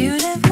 beautiful.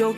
you'll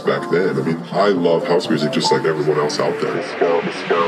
back then. I mean, I love house music just like everyone else out there.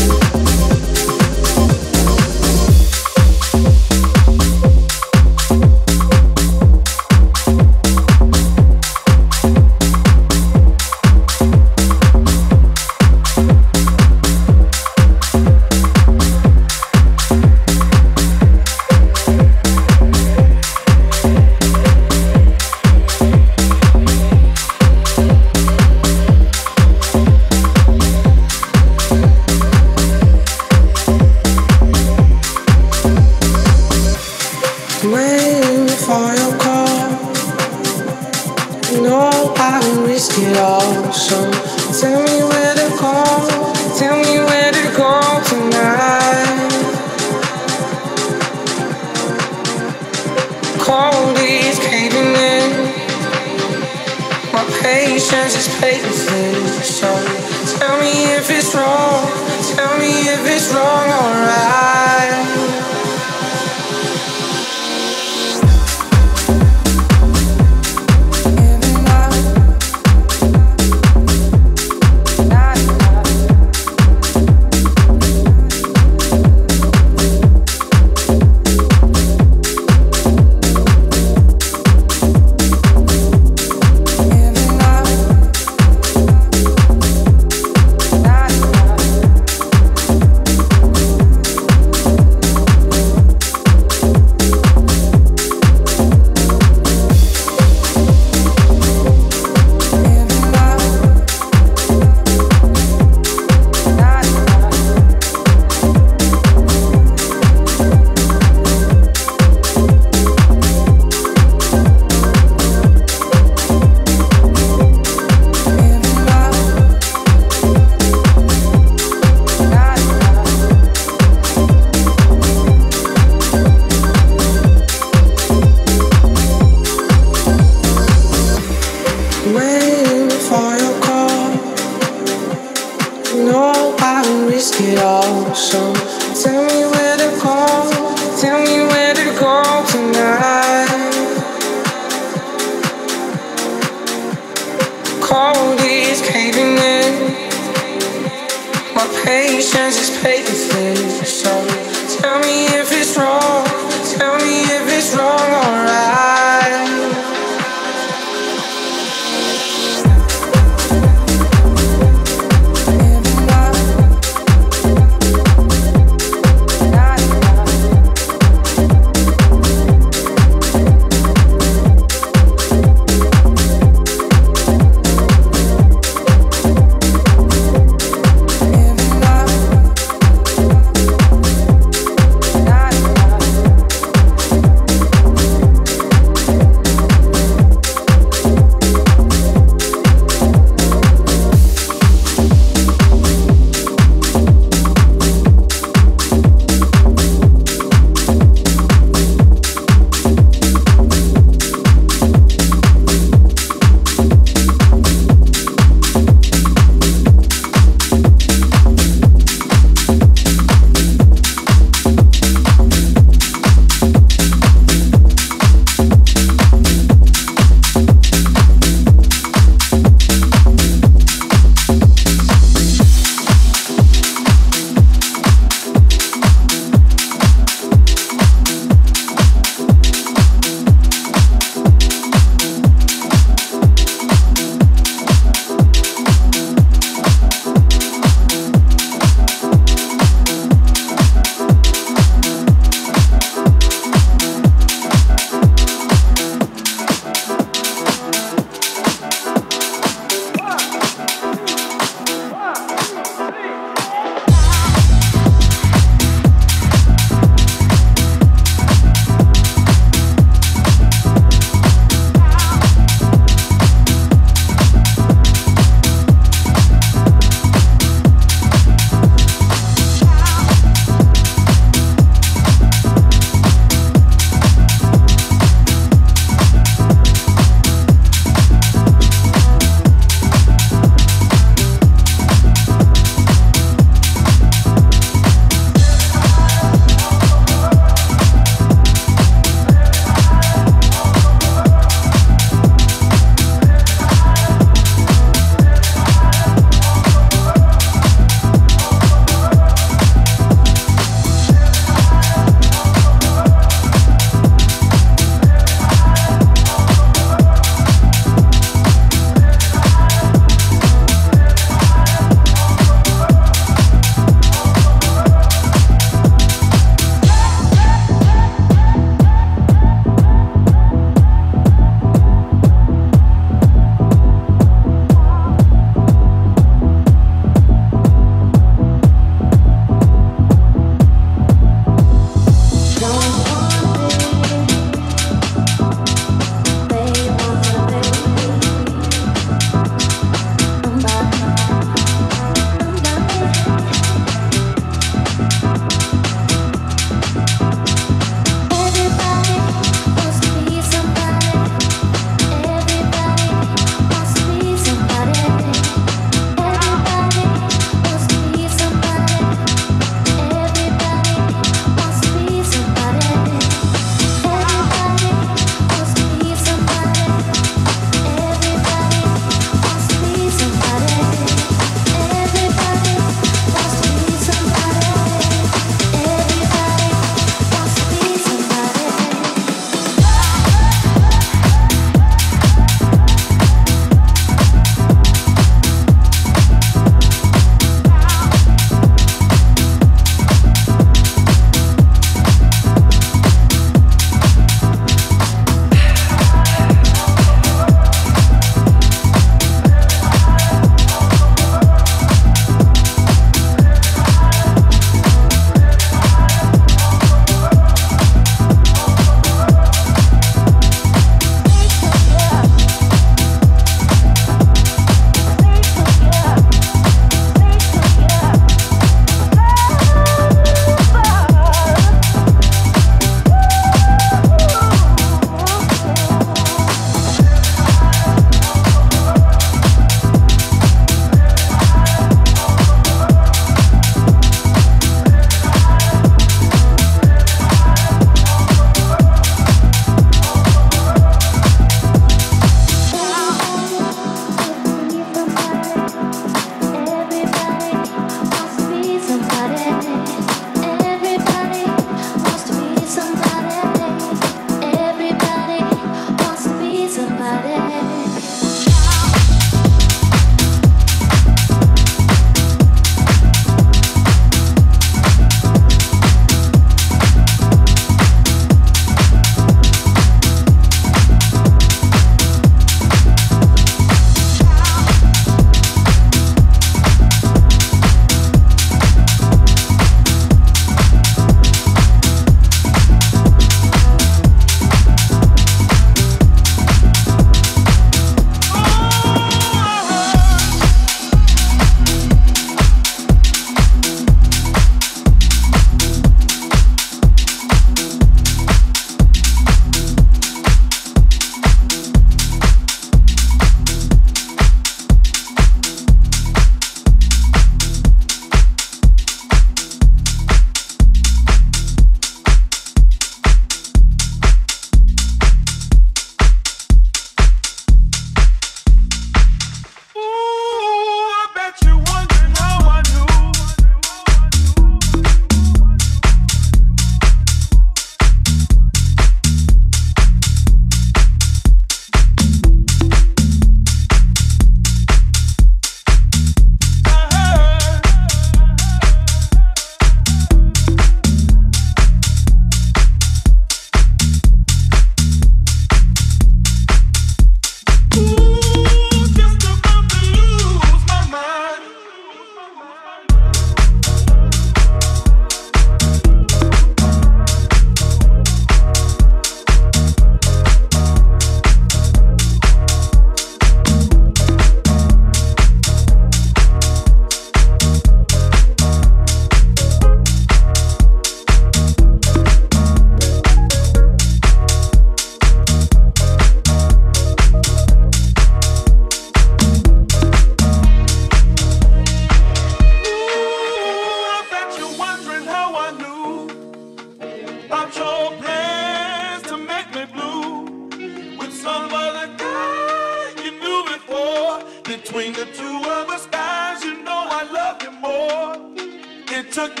Thank